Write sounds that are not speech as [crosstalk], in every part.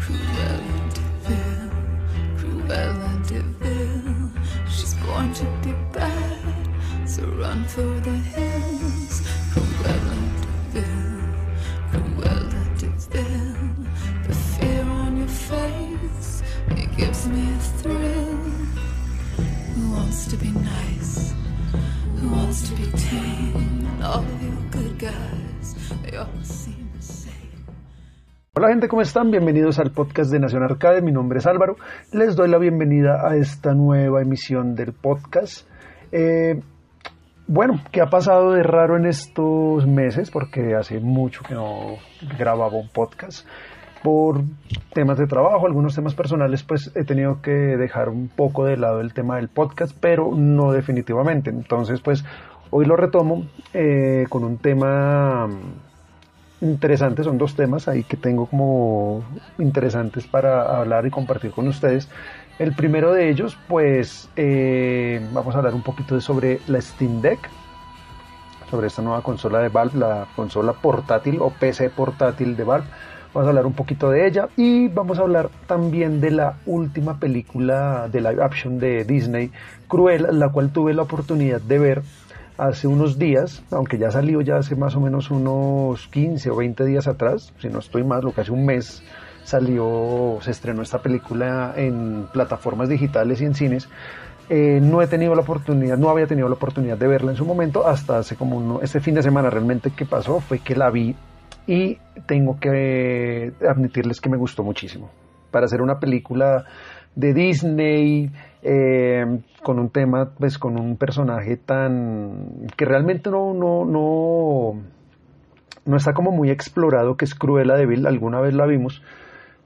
Cruella de Vil, Cruella de Vil. She's born to be bad, so run for the hills. Cruella de Vil, Cruella de Vil. The fear on your face, it gives me a thrill. Who wants to be nice? Who wants to be tame? And all of you good guys, they all seem the same. Hola gente, ¿cómo están? Bienvenidos al podcast de Nación Arcade. Mi nombre es Álvaro. Les doy la bienvenida a esta nueva emisión del podcast. Eh, bueno, ¿qué ha pasado de raro en estos meses? Porque hace mucho que no grababa un podcast. Por temas de trabajo, algunos temas personales, pues he tenido que dejar un poco de lado el tema del podcast, pero no definitivamente. Entonces, pues hoy lo retomo eh, con un tema interesante, son dos temas ahí que tengo como interesantes para hablar y compartir con ustedes. El primero de ellos, pues eh, vamos a hablar un poquito sobre la Steam Deck, sobre esta nueva consola de Valve, la consola portátil o PC portátil de Valve. Vamos a hablar un poquito de ella y vamos a hablar también de la última película de live action de Disney, Cruella, la cual tuve la oportunidad de ver hace unos días, aunque ya salió ya hace más o menos unos 15 o 20 días atrás, si no estoy más, lo que hace un mes salió, se estrenó esta película en plataformas digitales y en cines. Eh, no he tenido la oportunidad, no había tenido la oportunidad de verla en su momento, hasta hace como uno, este fin de semana realmente que pasó fue que la vi y tengo que admitirles que me gustó muchísimo. Para hacer una película de Disney, eh, con un tema, pues con un personaje tan que realmente no, no, no, no está como muy explorado, que es Cruella de Vil, alguna vez la vimos,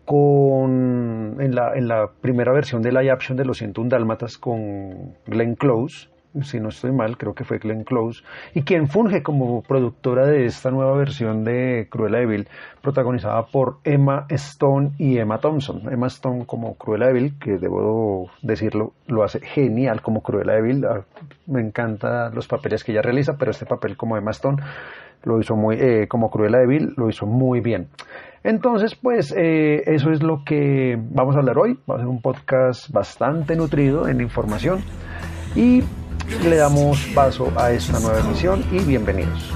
con en la, en la primera versión de live action de Los 101 Dálmatas con Glenn Close, si no estoy mal, creo que fue Glenn Close, y quien funge como productora de esta nueva versión de Cruella de Vil, protagonizada por Emma Stone y Emma Thompson. Emma Stone como Cruella de Vil, que debo decirlo, lo hace genial como Cruella de. Ah, Me encantan los papeles que ella realiza, pero este papel como Emma Stone lo hizo muy, eh, como Cruella de lo hizo muy bien. Entonces, pues eh, eso es lo que vamos a hablar hoy. Va a ser un podcast bastante nutrido en información y le damos paso a esta nueva emisión y bienvenidos.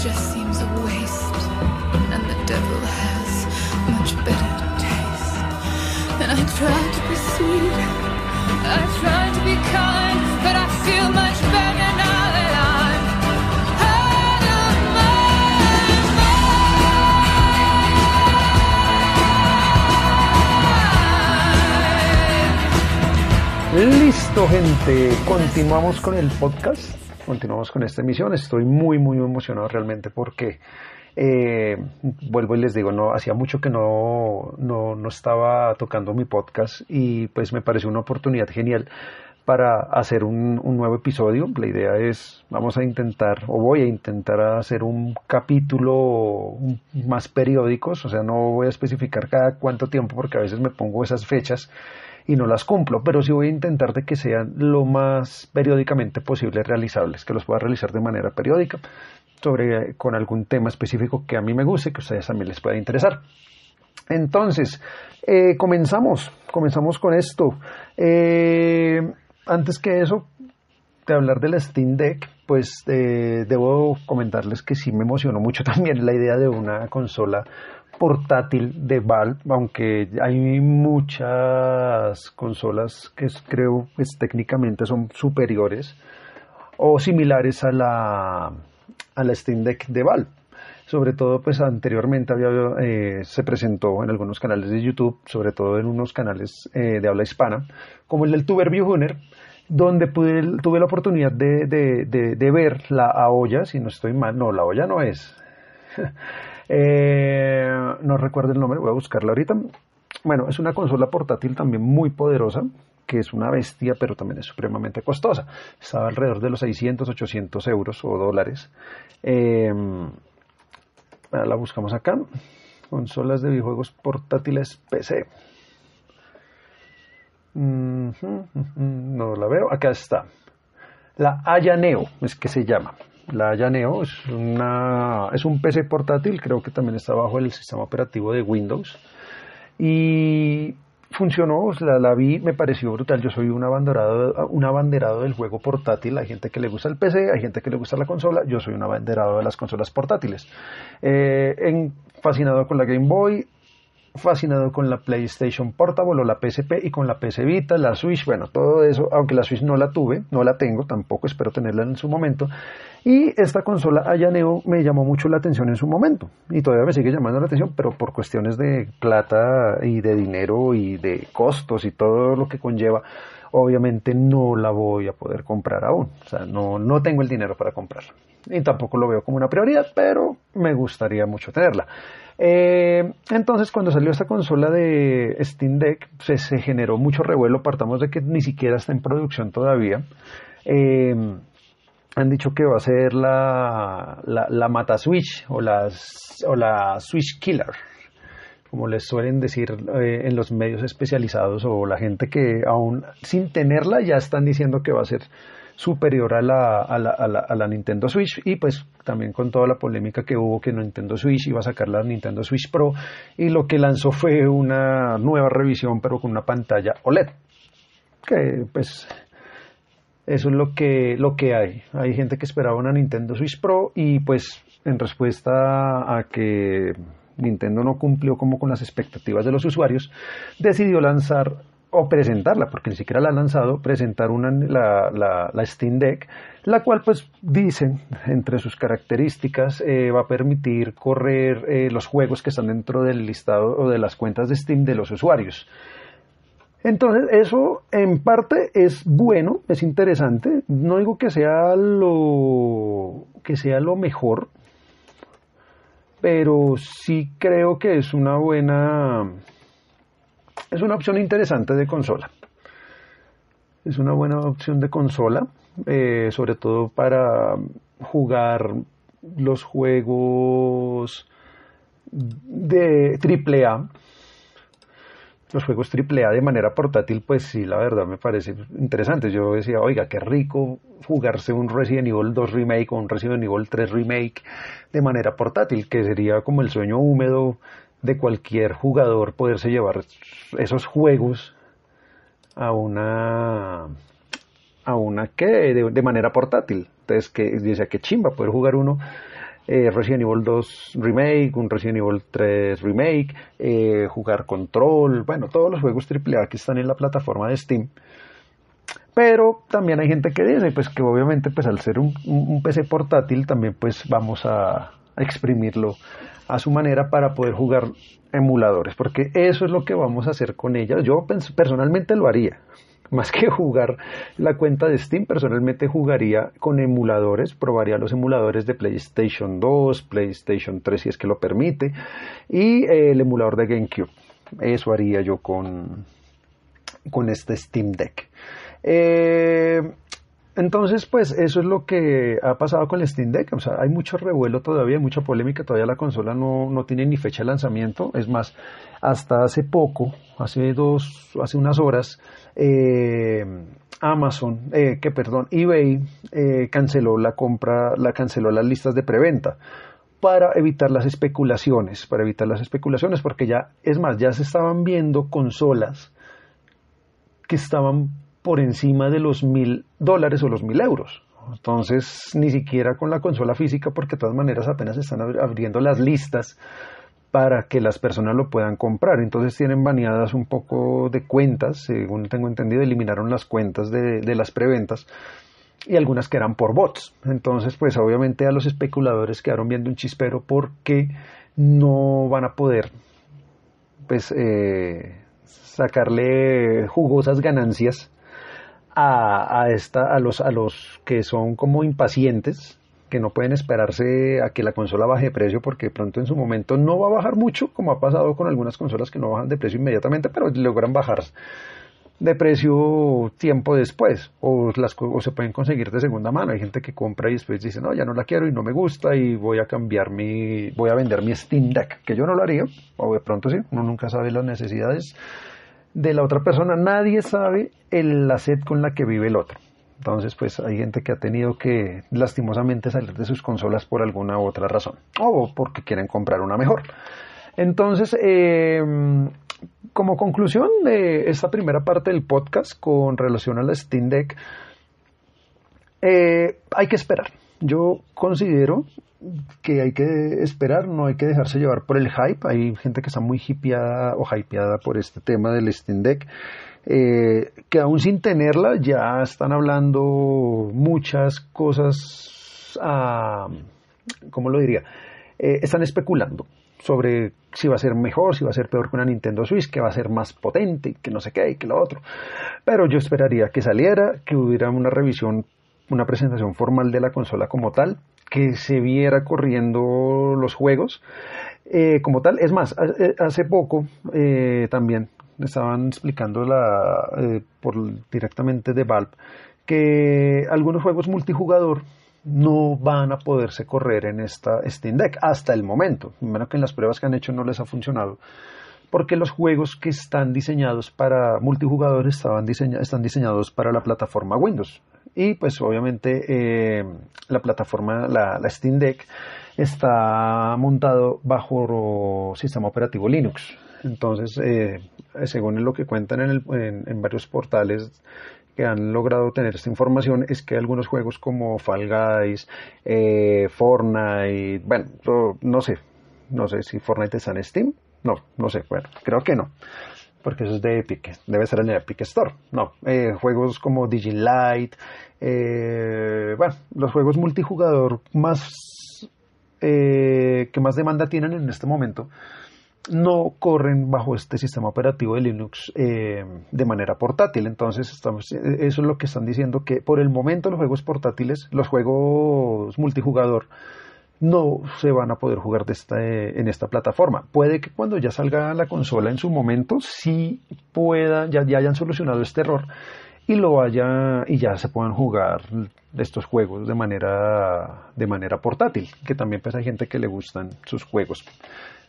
Just seems a waste, and the devil has much better taste. And I try to sweet, I Listo, gente. Continuamos con el podcast. Continuamos con esta emisión. Estoy muy, muy emocionado realmente porque eh, vuelvo y les digo, no hacía mucho que no, no, no estaba tocando mi podcast y pues me pareció una oportunidad genial para hacer un, un nuevo episodio. La idea es, vamos a intentar, o voy a intentar hacer un capítulo más periódicos, o sea, no voy a especificar cada cuánto tiempo porque a veces me pongo esas fechas y no las cumplo, pero sí voy a intentar de que sean lo más periódicamente posible realizables, que los pueda realizar de manera periódica sobre con algún tema específico que a mí me guste, que a ustedes también les pueda interesar. Entonces, eh, comenzamos, comenzamos con esto. Eh, antes que eso, de hablar de la Steam Deck, pues eh, debo comentarles que sí me emocionó mucho [laughs] también la idea de una consola portátil de Valve, aunque hay muchas consolas que creo pues técnicamente son superiores o similares a la, a la Steam Deck de Valve. Sobre todo, pues anteriormente había, eh, se presentó en algunos canales de YouTube, sobre todo en unos canales eh, de habla hispana, como el del Tuber Hunter, donde pude, tuve la oportunidad de, de, de, ver la Aoya, si no estoy mal, no, la olla no es. [laughs] eh, no recuerdo el nombre, voy a buscarla ahorita. Bueno, es una consola portátil también muy poderosa, que es una bestia, pero también es supremamente costosa. Estaba alrededor de los 600, 800 euros o dólares. Eh, la buscamos acá. consolas de videojuegos portátiles PC. No la veo, acá está. La Aya Neo es que se llama. La Aya Neo es, una, es un PC portátil, creo que también está bajo el sistema operativo de Windows. Y funcionó, la, la, vi, me pareció brutal. Yo soy un abanderado, un abanderado del juego portátil. Hay gente que le gusta el PC, hay gente que le gusta la consola. Yo soy un abanderado de las consolas portátiles. Eh, fascinado con la Game Boy, fascinado con la PlayStation Portable o la PSP y con la PS Vita, la Switch, bueno, todo eso, aunque la Switch no la tuve, no la tengo, tampoco espero tenerla en su momento. Y esta consola Ayaneo me llamó mucho la atención en su momento y todavía me sigue llamando la atención, pero por cuestiones de plata y de dinero y de costos y todo lo que conlleva, obviamente no la voy a poder comprar aún. O sea, no, no tengo el dinero para comprarla. Y tampoco lo veo como una prioridad, pero me gustaría mucho tenerla. Eh, entonces, cuando salió esta consola de Steam Deck, se generó mucho revuelo. Partamos de que ni siquiera está en producción todavía. Eh, han dicho que va a ser la, la, Mata Switch o, las, o la Switch Killer como les suelen decir eh, en los medios especializados o la gente que aún sin tenerla ya están diciendo que va a ser superior a la, a la, a la, Nintendo Switch y pues también con toda la polémica que hubo que Nintendo Switch iba a sacar la Nintendo Switch Pro y lo que lanzó fue una nueva revisión pero con una pantalla OLED que pues eso es lo que, lo que hay. Hay gente que esperaba una Nintendo Switch Pro y pues en respuesta a que Nintendo no cumplió como con las expectativas de los usuarios, decidió lanzar o presentarla, porque ni siquiera la ha lanzado, presentar una, la, la, Steam Deck, la cual pues dicen entre sus características eh, va a permitir correr eh, los juegos que están dentro del listado o de las cuentas de Steam de los usuarios. Entonces, eso en parte es bueno, es interesante. No digo que sea lo que sea lo mejor, pero sí creo que es una buena es una opción interesante de consola. Es una buena opción de consola, eh, sobre todo para jugar los juegos de AAA los juegos AAA de manera portátil, pues sí, la verdad me parece interesante. Yo decía, oiga, qué rico jugarse un Resident Evil 2 Remake o un Resident Evil 3 Remake de manera portátil, que sería como el sueño húmedo de cualquier jugador poderse llevar esos juegos a una a una que de, manera portátil. Entonces que decía que chimba poder jugar uno eh, Resident Evil 2 Remake, un Resident Evil 3 Remake, eh, jugar Control, bueno, todos los juegos AAA que están en la plataforma de Steam. Pero también hay gente que dice pues que obviamente pues al ser un, PC portátil también pues vamos a, exprimirlo a su manera para poder jugar emuladores, porque eso es lo que vamos a hacer con ella. Yo personalmente lo haría [laughs] más que jugar la cuenta de Steam, personalmente jugaría con emuladores, probaría los emuladores de PlayStation 2, PlayStation 3 si es que lo permite, y eh, el emulador de GameCube. Eso haría yo con, con este Steam Deck. Eh, entonces, pues eso es lo que ha pasado con el Steam Deck. O sea, hay mucho revuelo todavía, mucha polémica. Todavía la consola no, no tiene ni fecha de lanzamiento. Es más, hasta hace poco, hace dos, hace unas horas, eh, Amazon, eh, que perdón, eBay eh, canceló la compra, la canceló las listas de preventa para evitar las especulaciones, para evitar las especulaciones, porque ya, es más, ya se estaban viendo consolas que estaban por encima de los mil dólares o los mil euros. Entonces, ni siquiera con la consola física, porque de todas maneras apenas están abriendo las listas para que las personas lo puedan comprar. Entonces tienen baneadas un poco de cuentas, según tengo entendido, eliminaron las cuentas de, las preventas y algunas que eran por bots. Entonces, pues obviamente a los especuladores quedaron viendo un chispero porque no van a poder pues eh, sacarle jugosas ganancias a, a, esta, a, los, a los que son como impacientes que no pueden esperarse a que la consola baje de precio porque pronto en su momento no va a bajar mucho, como ha pasado con algunas consolas que no bajan de precio inmediatamente, pero logran bajar de precio tiempo después o, las, o se pueden conseguir de segunda mano. Hay gente que compra y después dice, no, ya no la quiero y no me gusta y voy a cambiar mi, voy a vender mi Steam Deck, que yo no lo haría, o de pronto sí, uno nunca sabe las necesidades de la otra persona, nadie sabe el, la sed con la que vive el otro. Entonces, pues hay gente que ha tenido que lastimosamente salir de sus consolas por alguna u otra razón o porque quieren comprar una mejor. Entonces, eh, como conclusión de esta primera parte del podcast con relación a la Steam Deck, eh, hay que esperar. Yo considero que hay que esperar, no hay que dejarse llevar por el hype. Hay gente que está muy hipeada o hypeada por este tema del Steam Deck. Eh, que aún sin tenerla ya están hablando muchas cosas, ah, ¿cómo lo diría? Eh, están especulando sobre si va a ser mejor, si va a ser peor que una Nintendo Switch, que va a ser más potente, que no sé qué, y que lo otro. Pero yo esperaría que saliera, que hubiera una revisión, una presentación formal de la consola como tal, que se viera corriendo los juegos eh, como tal. Es más, hace poco eh, también estaban explicando la, eh, por, directamente de Valve que algunos juegos multijugador no van a poderse correr en esta Steam Deck hasta el momento. Menos que en las pruebas que han hecho no les ha funcionado. Porque los juegos que están diseñados para multijugador estaban están diseñados para la plataforma Windows. Y pues obviamente eh, la plataforma, la, Steam Deck, está montado bajo sistema operativo Linux. Entonces, eh, según lo que cuentan en, varios portales que han logrado tener esta información es que algunos juegos como Fall Guys, eh, Fortnite, bueno, no sé, no sé si Fortnite está en Steam, no, no sé, bueno, creo que no, porque eso es de Epic, debe ser en Epic Store, no, eh, juegos como Digilight, eh, bueno, los juegos multijugador más eh, que más demanda tienen en este momento no corren bajo este sistema operativo de Linux eh, de manera portátil. Entonces, estamos, eso es lo que están diciendo, que por el momento los juegos portátiles, los juegos multijugador, no se van a poder jugar de esta, eh, en esta plataforma. Puede que cuando ya salga la consola en su momento, sí pueda, ya, ya hayan solucionado este error y lo haya y ya se puedan jugar estos juegos de manera de manera portátil que también pues hay gente que le gustan sus juegos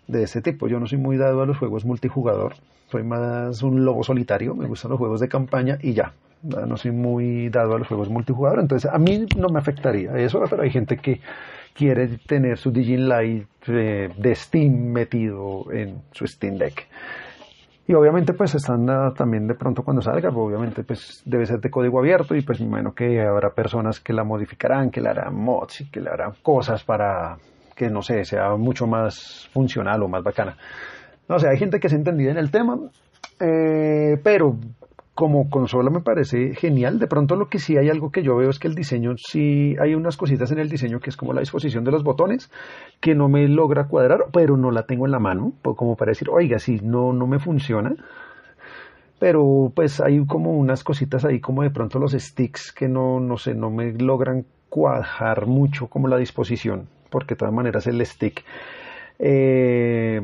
de ese tipo. Yo no soy muy dado a los juegos multijugador, soy más un lobo solitario, me gustan los juegos de campaña y ya. No soy muy dado a los juegos multijugador, entonces a mí no me afectaría eso, pero hay gente que quiere tener su Digilight eh, de Steam metido en su Steam Deck. Y obviamente pues están también de pronto cuando salga, pues, obviamente pues debe ser de código abierto y pues me imagino que habrá personas que la modificarán, que le harán mods y que le harán cosas para que, no sé, sea mucho más funcional o más bacana. No sé, hay gente que se ha entendido en el tema, eh, pero como consola me parece genial. De pronto lo que sí hay algo que yo veo es que el diseño, sí hay unas cositas en el diseño que es como la disposición de los botones, que no me logra cuadrar, pero no la tengo en la mano, como para decir, oiga, si no, no me funciona. Pero pues hay como unas cositas ahí como de pronto los sticks que no, no sé, no me logran cuajar mucho como la disposición porque de todas maneras el stick eh,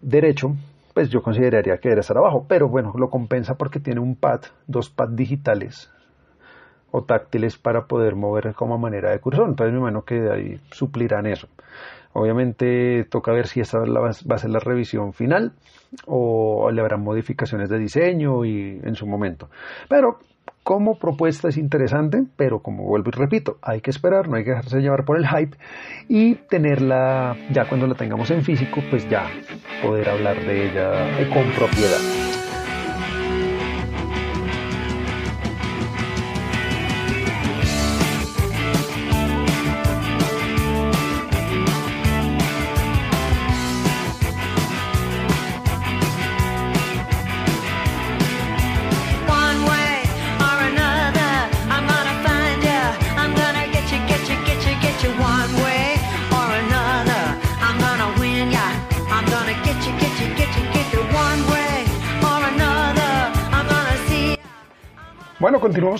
derecho, pues yo consideraría que debe estar abajo, pero bueno, lo compensa porque tiene un pad, dos pads digitales o táctiles para poder mover como manera de cursor, entonces me imagino que ahí suplirán eso. Obviamente toca ver si esta va a ser la revisión final o le habrán modificaciones de diseño y en su momento. Pero como propuesta es interesante, pero como vuelvo y repito, hay que esperar, no hay que dejarse llevar por el hype y tenerla ya cuando la tengamos en físico, pues ya poder hablar de ella con propiedad.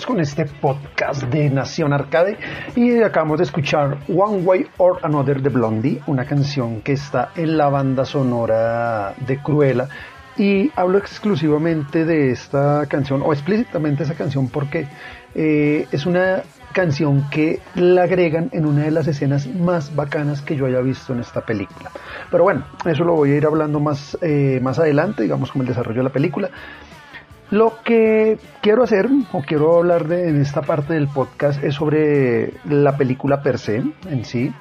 Con este podcast de Nación Arcade y acabamos de escuchar One Way or Another de Blondie, una canción que está en la banda sonora de Cruella Y hablo exclusivamente de esta canción, o explícitamente esa canción, porque eh, es una canción que la agregan en una de las escenas más bacanas que yo haya visto en esta película. Pero bueno, eso lo voy a ir hablando más, eh, más adelante, digamos, como el desarrollo de la película. Lo que quiero hacer, o quiero hablar de, en esta parte del podcast, es sobre la película per se, en sí.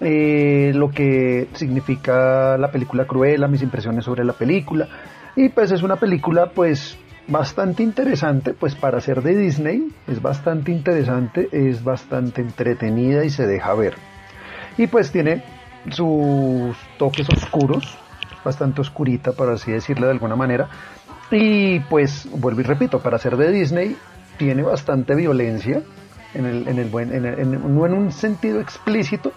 Eh, lo que significa la película Cruella, mis impresiones sobre la película. Y pues es una película pues bastante interesante, pues para ser de Disney es bastante interesante, es bastante entretenida y se deja ver. Y pues tiene sus toques oscuros, bastante oscurita, por así decirlo de alguna manera. Y pues, vuelvo y repito, para ser de Disney tiene bastante violencia, en el, en el buen, no en un sentido explícito,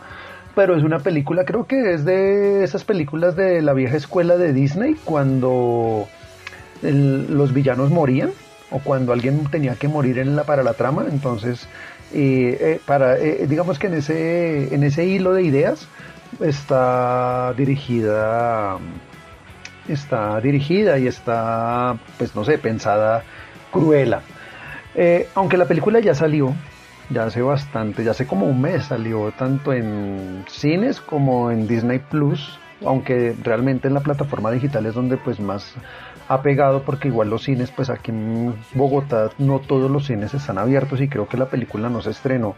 pero es una película, creo que es de esas películas de la vieja escuela de Disney, cuando los villanos morían o cuando alguien tenía que morir en la, para la trama. Entonces, eh, eh, para, eh, digamos que en ese, en ese hilo de ideas está dirigida, está dirigida y está, pues no sé, pensada cruela. aunque la película ya salió, ya hace bastante, ya hace como un mes salió tanto en cines como en Disney Plus, aunque realmente en la plataforma digital es donde pues más ha pegado porque igual los cines, pues aquí en Bogotá no todos los cines están abiertos y creo que la película no se estrenó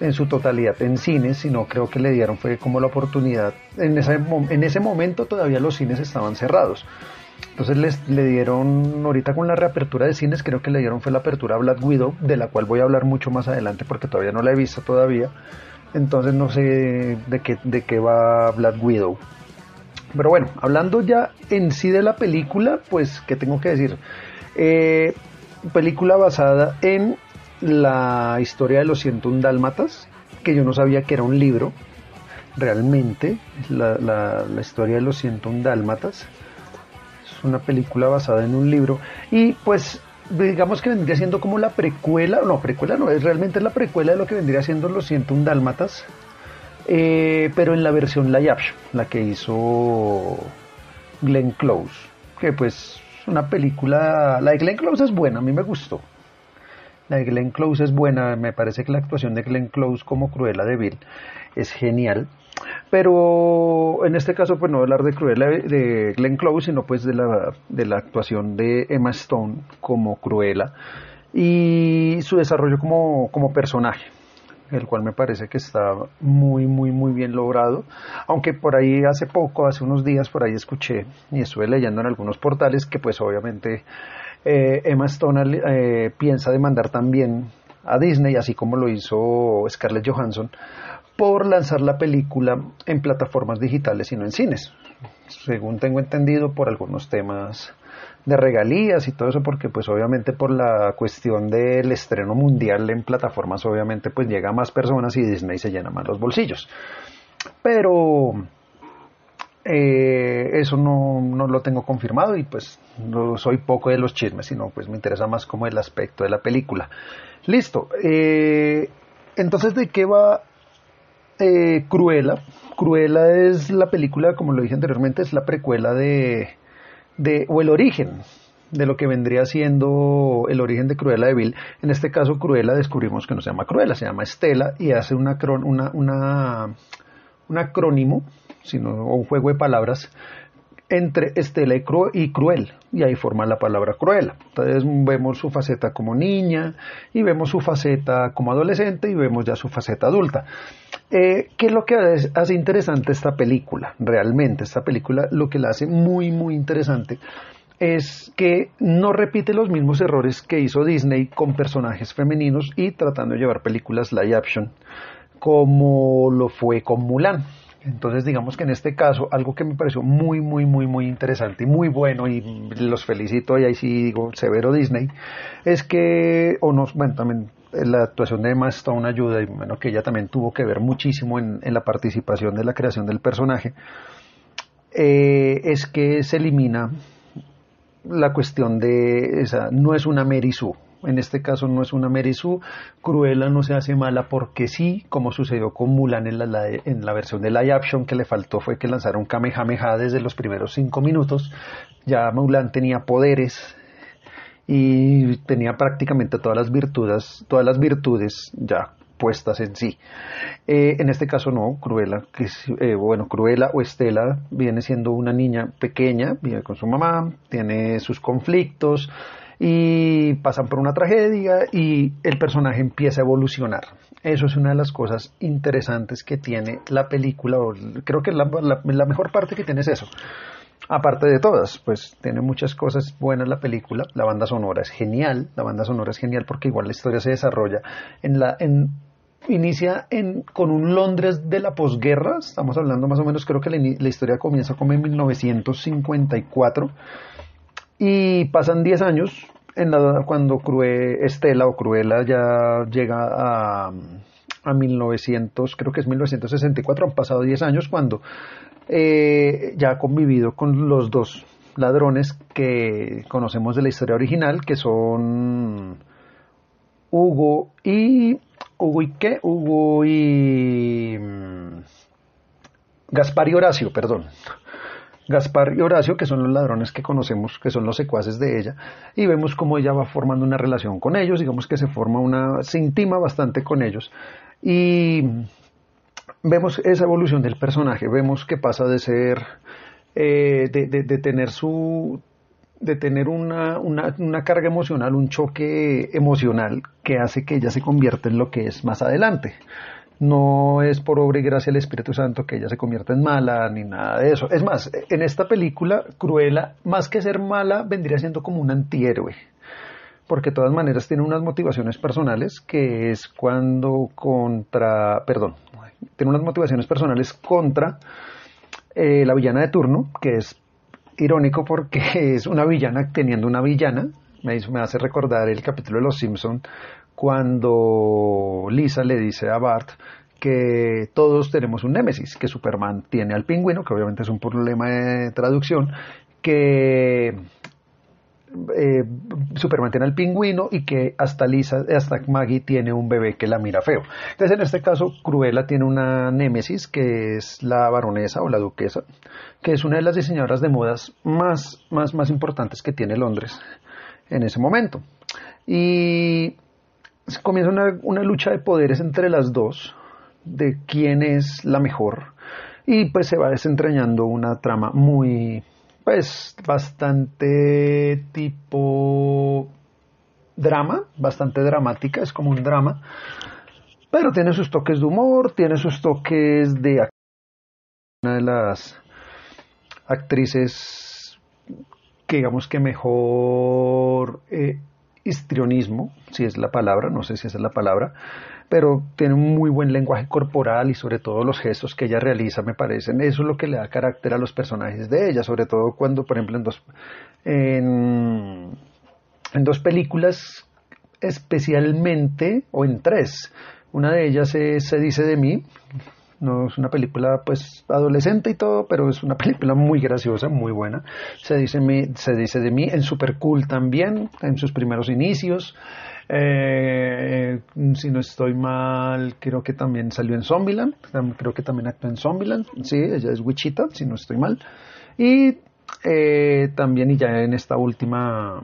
en su totalidad en cines, sino creo que le dieron fue como la oportunidad. En ese, en ese momento todavía los cines estaban cerrados. Entonces les, le dieron, ahorita con la reapertura de cines, creo que le dieron fue la apertura a Black Widow, de la cual voy a hablar mucho más adelante porque todavía no la he visto todavía. Entonces no sé de qué, de qué va Black Widow. Pero bueno, hablando ya en sí de la película, pues, ¿qué tengo que decir? Eh, película basada en la historia de los 101 dálmatas, que yo no sabía que era un libro, realmente, la, la, historia de los 101 dálmatas. Es una película basada en un libro. Y pues digamos que vendría siendo como la precuela, no, precuela no, es realmente la precuela de lo que vendría siendo los 101 dálmatas, eh, pero en la versión live la que hizo Glenn Close, que pues una película, la de Glenn Close es buena, a mí me gustó. La de Glenn Close es buena, me parece que la actuación de Glenn Close como Cruella de Vil es genial. Pero en este caso, pues no hablar de Cruella de Glenn Close, sino pues de la, de la actuación de Emma Stone como Cruella y su desarrollo como, como personaje el cual me parece que está muy, muy, muy bien logrado. Aunque por ahí hace poco, hace unos días, por ahí escuché y estuve leyendo en algunos portales que pues obviamente eh, Emma Stone eh, piensa demandar también a Disney, así como lo hizo Scarlett Johansson, por lanzar la película en plataformas digitales y no en cines. Según tengo entendido, por algunos temas de regalías y todo eso porque pues obviamente por la cuestión del estreno mundial en plataformas obviamente pues llega a más personas y Disney se llena más los bolsillos pero eh, eso no, no, lo tengo confirmado y pues no soy poco de los chismes sino pues me interesa más como el aspecto de la película listo eh, entonces de qué va eh, Cruella Cruella es la película como lo dije anteriormente es la precuela de de, o el origen de lo que vendría siendo el origen de Cruella de Vil. En este caso, Cruella descubrimos que no se llama Cruella, se llama Estela y hace una, una, una, un acrónimo, sino un juego de palabras entre Estela y, Cruel, y ahí forma la palabra Cruella. Entonces vemos su faceta como niña, y vemos su faceta como adolescente, y vemos ya su faceta adulta. Eh, ¿Qué es lo que hace interesante esta película? Realmente, esta película lo que la hace muy, muy interesante es que no repite los mismos errores que hizo Disney con personajes femeninos y tratando de llevar películas live action como lo fue con Mulan. Entonces, digamos que en este caso, algo que me pareció muy, muy, muy, muy interesante y muy bueno, y los felicito, y ahí sí digo, severo Disney, es que, o no, bueno, también la actuación de Emma Stone ayuda, y bueno, que ella también tuvo que ver muchísimo en, la participación de la creación del personaje, eh, es que se elimina la cuestión de esa, no es una Mary En este caso no es una Sue. Cruella no se hace mala porque sí, como sucedió con Mulan en la, en la versión de live action, que le faltó fue que lanzaron Kamehameha desde los primeros cinco minutos. Ya Mulan tenía poderes y tenía prácticamente todas las virtudes, todas las virtudes ya puestas en sí. Eh, en este caso no, Cruella, que eh, bueno, Cruella o Estela viene siendo una niña pequeña, vive con su mamá, tiene sus conflictos y pasan por una tragedia y el personaje empieza a evolucionar. Eso es una de las cosas interesantes que tiene la película, creo que la, la mejor parte que tiene es eso. Aparte de todas, pues tiene muchas cosas buenas la película, la banda sonora es genial, la banda sonora es genial porque igual la historia se desarrolla en la en inicia en, con un Londres de la posguerra, estamos hablando más o menos, creo que la, historia comienza como en 1954 y pasan 10 años en la, cuando Crue, Estela o Cruella ya llega a, a 1900, creo que es 1964, han pasado 10 años cuando eh, ya ha convivido con los dos ladrones que conocemos de la historia original, que son Hugo y Hugo y qué? Hugo y mm, Gaspar y Horacio, perdón. Gaspar y Horacio, que son los ladrones que conocemos, que son los secuaces de ella, y vemos cómo ella va formando una relación con ellos, digamos que se forma una, se intima bastante con ellos, y vemos esa evolución del personaje, vemos que pasa de ser, eh, de, tener su, de tener una, una, carga emocional, un choque emocional que hace que ella se convierta en lo que es más adelante. No es por obra y gracia del Espíritu Santo que ella se convierta en mala ni nada de eso. Es más, en esta película, Cruella, más que ser mala, vendría siendo como un antihéroe porque de todas maneras tiene unas motivaciones personales que es cuando contra, perdón, tiene unas motivaciones personales contra eh, la villana de turno, que es irónico porque [laughs] es una villana teniendo una villana, me, hace recordar el capítulo de Los Simpson cuando Lisa le dice a Bart que todos tenemos un némesis, que Superman tiene al pingüino, que obviamente es un problema de traducción, que eh, Superman tiene al pingüino y que hasta Lisa, hasta Maggie tiene un bebé que la mira feo. Entonces, en este caso, Cruella tiene una némesis que es la baronesa o la duquesa, que es una de las diseñadoras de modas más, más, más importantes que tiene Londres en ese momento. Y comienza una, una lucha de poderes entre las dos, de quién es la mejor. Y pues se va desentrañando una trama muy, pues bastante tipo drama, bastante dramática, es como un drama, pero tiene sus toques de humor, tiene sus toques de una de las actrices que digamos que mejor eh, histrionismo, si es la palabra, no sé si esa es la palabra, pero tiene un muy buen lenguaje corporal y sobre todo los gestos que ella realiza me parecen, eso es lo que le da carácter a los personajes de ella, sobre todo cuando, por ejemplo, en dos, en, dos películas especialmente, o en tres, una de ellas es Se dice de mí, no es una película pues adolescente y todo, pero es una [laughs] película muy graciosa, muy buena. Se dice, se dice de mí en Super Cool también, en sus primeros inicios. Eh, si no estoy mal, creo que también salió en Zombieland, creo que también actuó en Zombieland, sí, ella es Wichita, si no estoy mal. Y eh, también, y ya en esta última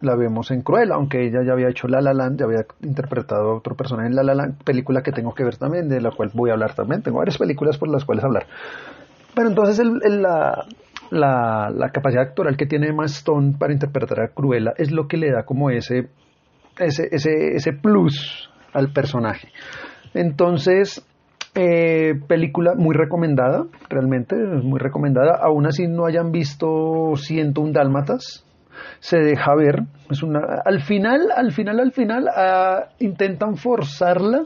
la vemos en Cruella, aunque ella ya había hecho La La Land, ya había interpretado a otro personaje en La La Land, película que tengo que ver también, de la cual voy a hablar también, tengo varias películas por las cuales hablar. Pero entonces la, la, la, capacidad actoral que tiene Emma para interpretar a Cruella es lo que le da como ese, ese, ese, ese plus al personaje. Entonces, eh, película muy recomendada, realmente muy recomendada. Aún así no hayan visto 101 Dálmatas, se deja ver. Es una, al final, al final, al final, ah, intentan forzarla.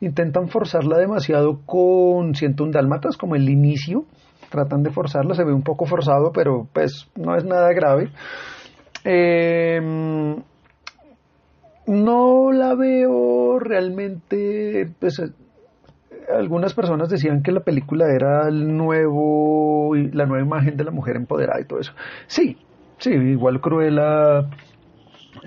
Intentan forzarla demasiado con 101 Dálmatas, como el inicio. Tratan de forzarla, se ve un poco forzado, pero pues no es nada grave. Em, no la veo realmente. Pues, algunas personas decían que la película era el nuevo, la nueva imagen de la mujer empoderada y todo eso. Sí, Sí, igual Cruella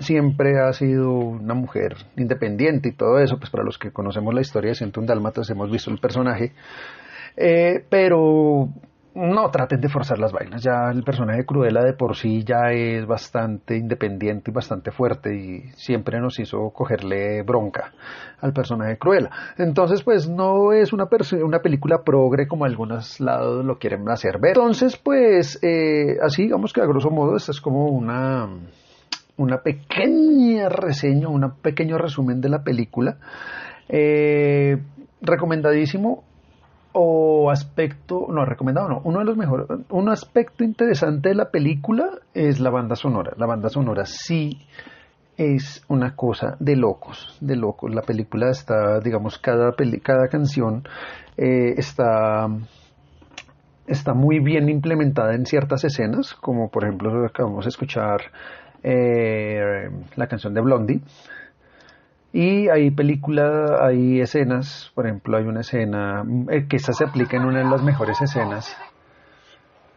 siempre ha sido una mujer independiente y todo eso, pues para los que conocemos la historia de Ciento un Dálmatas hemos visto el personaje, eh, pero no traten de forzar las vainas. Ya el personaje de Cruella de por sí ya es bastante independiente y bastante fuerte y siempre nos hizo cogerle bronca al personaje de Cruella. Entonces, pues no es una, una película progre como algunos lados lo quieren hacer ver. Entonces, pues eh, así digamos que a grosso modo esta es como una una pequeña reseña, un pequeño resumen de la película. Eh, recomendadísimo o aspecto, no, recomendado no, uno de los mejores, un aspecto interesante de la película es la banda sonora. La banda sonora sí es una cosa de locos, de locos. La película está, digamos, cada, cada canción eh, está, está muy bien implementada en ciertas escenas, como por ejemplo acabamos de escuchar eh, la canción de Blondie y hay películas, hay escenas, por ejemplo, hay una escena, eh, que esta se aplica en una de las mejores escenas.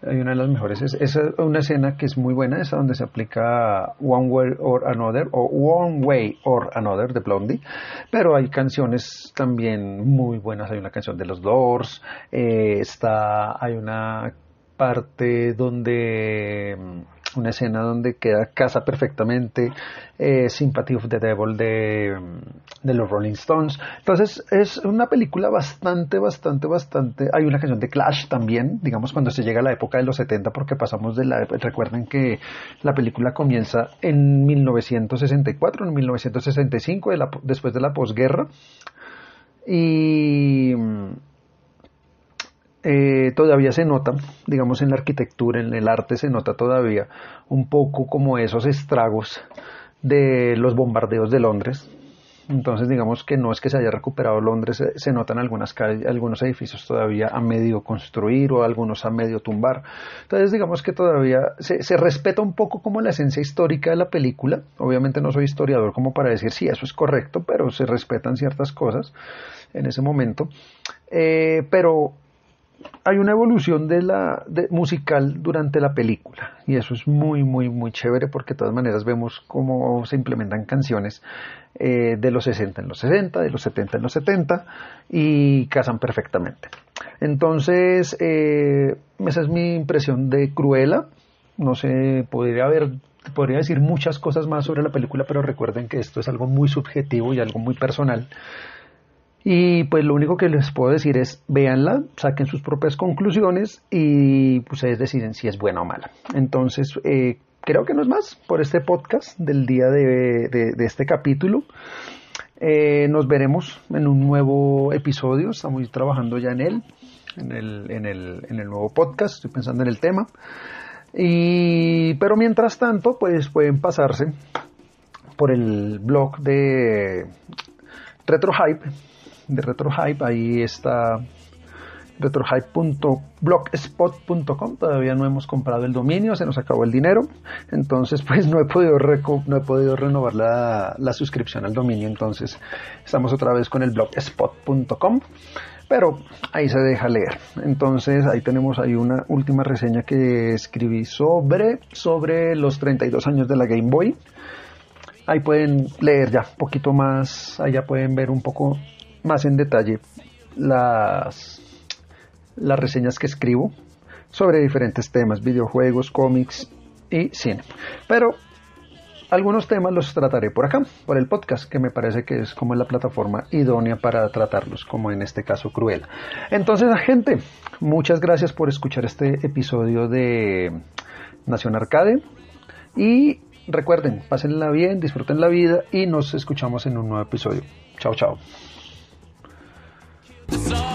Hay una de las mejores, es, una escena que es muy buena, esa donde se aplica One Way or Another o One Way or Another de Blondie, pero hay canciones también muy buenas, hay una canción de los Doors, eh, está, hay una parte donde una escena donde queda casa perfectamente eh, Sympathy of the Devil de, de, los Rolling Stones. Entonces es una película bastante, bastante, bastante... Hay una canción de Clash también, digamos cuando se llega a la época de los 70, porque pasamos de la... Recuerden que la película comienza en 1964, en 1965, después de la posguerra. Y eh, todavía se nota, digamos en la arquitectura, en el arte se nota todavía un poco como esos estragos de los bombardeos de Londres. Entonces digamos que no es que se haya recuperado Londres, se, notan algunas calles, algunos edificios todavía a medio construir o algunos a medio tumbar. Entonces digamos que todavía se, respeta un poco como la esencia histórica de la película. Obviamente no soy historiador como para decir si eso es correcto, pero se respetan ciertas cosas en ese momento. Eh, pero hay una evolución de la musical durante la película y eso es muy muy muy chévere porque de todas maneras vemos cómo se implementan canciones eh, de los 60 en los 60, de los 70 en los 70 y casan perfectamente. Entonces eh, esa es mi impresión de Cruella. No sé, podría haber podría decir muchas cosas más sobre la película, pero recuerden que esto es algo muy subjetivo y algo muy personal. Y pues lo único que les puedo decir es véanla, saquen sus propias conclusiones y ustedes deciden si es buena o mala. Entonces, eh, creo que no es más por este podcast del día de, este capítulo. Eh, nos veremos en un nuevo episodio, estamos trabajando ya en él, en el, en el, en el nuevo podcast, estoy pensando en el tema. Y, pero mientras tanto, pues pueden pasarse por el blog de RetroHype de RetroHype, ahí está retrohype.blogspot.com todavía no hemos comprado el dominio, se nos acabó el dinero, entonces pues no he podido, no he podido renovar la, la, suscripción al dominio, entonces estamos otra vez con el blogspot.com, pero ahí se deja leer. Entonces ahí tenemos ahí una última reseña que escribí sobre, sobre los 32 años de la Game Boy. Ahí pueden leer ya un poquito más, allá pueden ver un poco más en detalle las, las reseñas que escribo sobre diferentes temas, videojuegos, cómics y cine. Pero algunos temas los trataré por acá, por el podcast, que me parece que es como la plataforma idónea para tratarlos, como en este caso Cruel. Entonces, gente, muchas gracias por escuchar este episodio de Nación Arcade y recuerden, pásenla bien, disfruten la vida y nos escuchamos en un nuevo episodio. Chao, chao. The